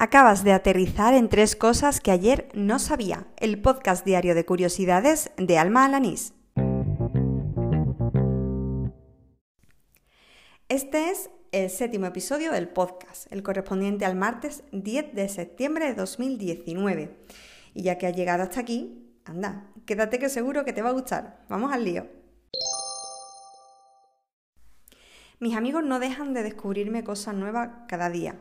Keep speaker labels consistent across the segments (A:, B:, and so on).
A: Acabas de aterrizar en tres cosas que ayer no sabía. El podcast diario de curiosidades de Alma Alanís. Este es el séptimo episodio del podcast, el correspondiente al martes 10 de septiembre de 2019. Y ya que has llegado hasta aquí, anda, quédate que seguro que te va a gustar. Vamos al lío. Mis amigos no dejan de descubrirme cosas nuevas cada día.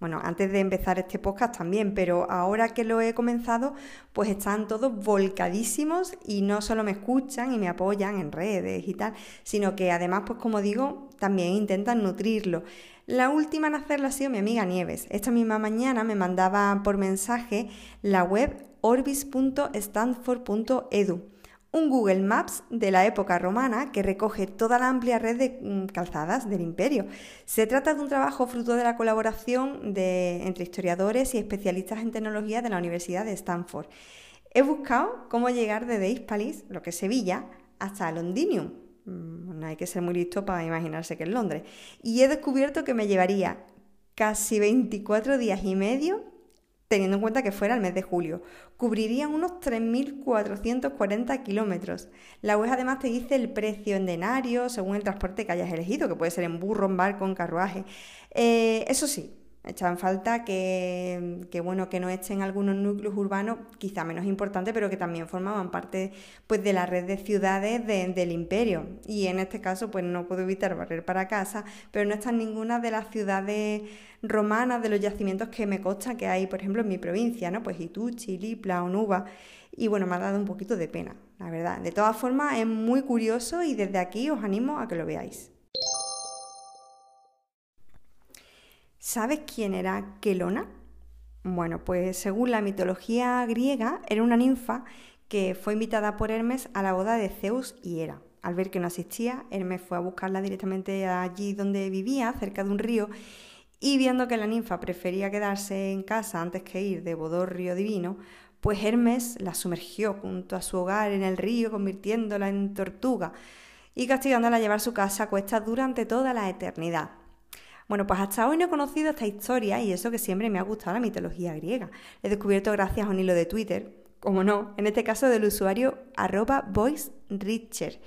A: Bueno, antes de empezar este podcast también, pero ahora que lo he comenzado, pues están todos volcadísimos y no solo me escuchan y me apoyan en redes y tal, sino que además, pues como digo, también intentan nutrirlo. La última en hacerlo ha sido mi amiga Nieves. Esta misma mañana me mandaba por mensaje la web orbis.stanford.edu un Google Maps de la época romana que recoge toda la amplia red de mm, calzadas del imperio. Se trata de un trabajo fruto de la colaboración entre historiadores y especialistas en tecnología de la Universidad de Stanford. He buscado cómo llegar desde Hispalis, lo que es Sevilla, hasta Londinium. Mm, no hay que ser muy listo para imaginarse que es Londres. Y he descubierto que me llevaría casi 24 días y medio teniendo en cuenta que fuera el mes de julio. Cubrirían unos 3.440 kilómetros. La web además te dice el precio en denarios según el transporte que hayas elegido, que puede ser en burro, en barco, en carruaje. Eh, eso sí, Echan falta que, bueno, que no estén algunos núcleos urbanos, quizá menos importantes, pero que también formaban parte pues, de la red de ciudades del imperio. Y en este caso, pues no puedo evitar barrer para casa, pero no están ninguna de las ciudades romanas, de los yacimientos que me consta que hay, por ejemplo, en mi provincia, ¿no? Pues Ituchi, Lipla, Onuba. Y bueno, me ha dado un poquito de pena, la verdad. De todas formas, es muy curioso y desde aquí os animo a que lo veáis. ¿Sabes quién era Quelona? Bueno, pues según la mitología griega, era una ninfa que fue invitada por Hermes a la boda de Zeus y Hera. Al ver que no asistía, Hermes fue a buscarla directamente allí donde vivía, cerca de un río, y viendo que la ninfa prefería quedarse en casa antes que ir de bodorrio divino, pues Hermes la sumergió junto a su hogar en el río, convirtiéndola en tortuga y castigándola a llevar su casa a cuestas durante toda la eternidad. Bueno, pues hasta hoy no he conocido esta historia y eso que siempre me ha gustado la mitología griega. he descubierto gracias a un hilo de Twitter, como no, en este caso del usuario arroba voicericher,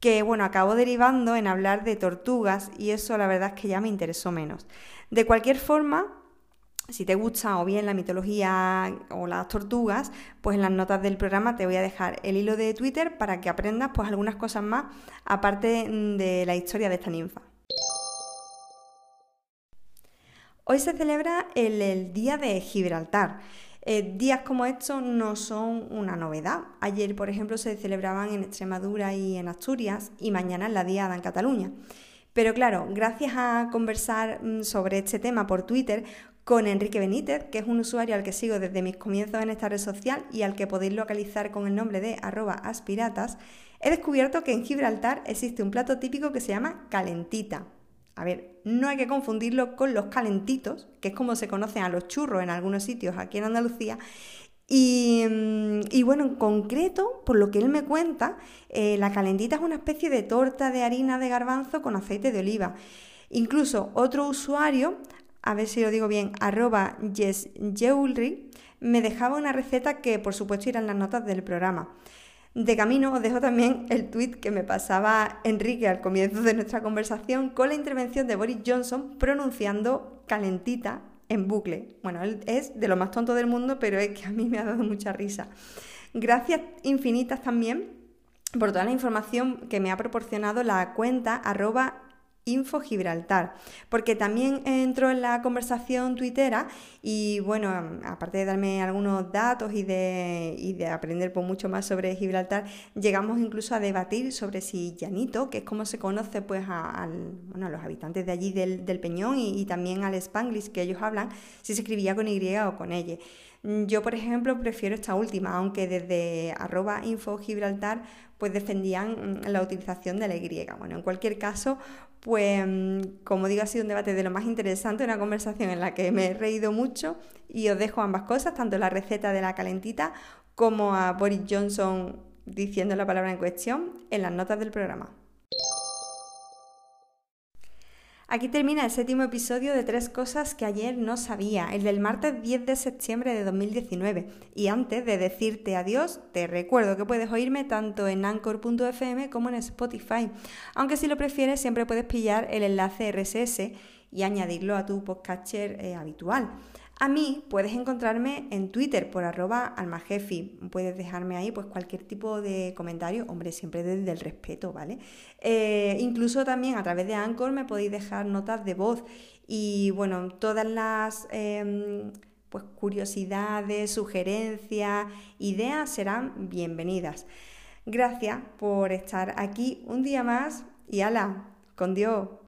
A: que bueno, acabó derivando en hablar de tortugas y eso la verdad es que ya me interesó menos. De cualquier forma, si te gusta o bien la mitología o las tortugas, pues en las notas del programa te voy a dejar el hilo de Twitter para que aprendas pues algunas cosas más aparte de la historia de esta ninfa. Hoy se celebra el, Día de Gibraltar. Eh, días como estos no son una novedad. Ayer, por ejemplo, se celebraban en Extremadura y en Asturias y mañana es la Diada en Cataluña. Pero claro, gracias a conversar mm, sobre este tema por Twitter con Enrique Benítez, que es un usuario al que sigo desde mis comienzos en esta red social y al que podéis localizar con el nombre de arroba aspiratas, he descubierto que en Gibraltar existe un plato típico que se llama calentita. A ver, no hay que confundirlo con los calentitos, que es como se conocen a los churros en algunos sitios aquí en Andalucía. Y, mm, bueno, en concreto, por lo que él me cuenta, eh, la calentita es una especie de torta de harina de garbanzo con aceite de oliva. Incluso otro usuario, a ver si lo digo bien, arroba yesjewelry, me dejaba una receta que por supuesto irá en las notas del programa. De camino os dejo también el tuit que me pasaba Enrique al comienzo de nuestra conversación con la intervención de Boris Johnson pronunciando calentita en bucle. Bueno, él es de lo más tonto del mundo, pero es que a mí me ha dado mucha risa. Gracias infinitas también por toda la información que me ha proporcionado la cuenta arroba Info Gibraltar, porque también entró en la conversación tuitera y bueno, aparte de darme algunos datos y de, y de aprender por mucho más sobre Gibraltar, llegamos incluso a debatir sobre si Llanito, que es como se conoce pues a, bueno, los habitantes de allí del, Peñón y, y, también al Spanglish que ellos hablan, si se escribía con Y o con L. Yo, por ejemplo, prefiero esta última, aunque desde arroba info Gibraltar pues defendían mm, la utilización de la Y. Bueno, en cualquier caso, pues mm, como digo, ha sido un debate de lo más interesante, una conversación en la que me he reído mucho y os dejo ambas cosas, tanto la receta de la calentita como a Boris Johnson diciendo la palabra en cuestión en las notas del programa. Aquí termina el séptimo episodio de Tres Cosas que ayer no sabía, el del martes 10 de septiembre de 2019. Y antes de decirte adiós, te recuerdo que puedes oírme tanto en anchor.fm como en Spotify. Aunque si lo prefieres, siempre puedes pillar el enlace RSS y añadirlo a tu podcatcher eh, habitual. A mí puedes encontrarme en Twitter por arroba almajefi. Puedes dejarme ahí pues cualquier tipo de comentario, hombre, siempre desde el respeto, ¿vale? Eh, incluso también a través de Anchor me podéis dejar notas de voz y bueno, todas las em, pues, curiosidades, sugerencias, ideas serán bienvenidas. Gracias por estar aquí un día más y ala, con Dios.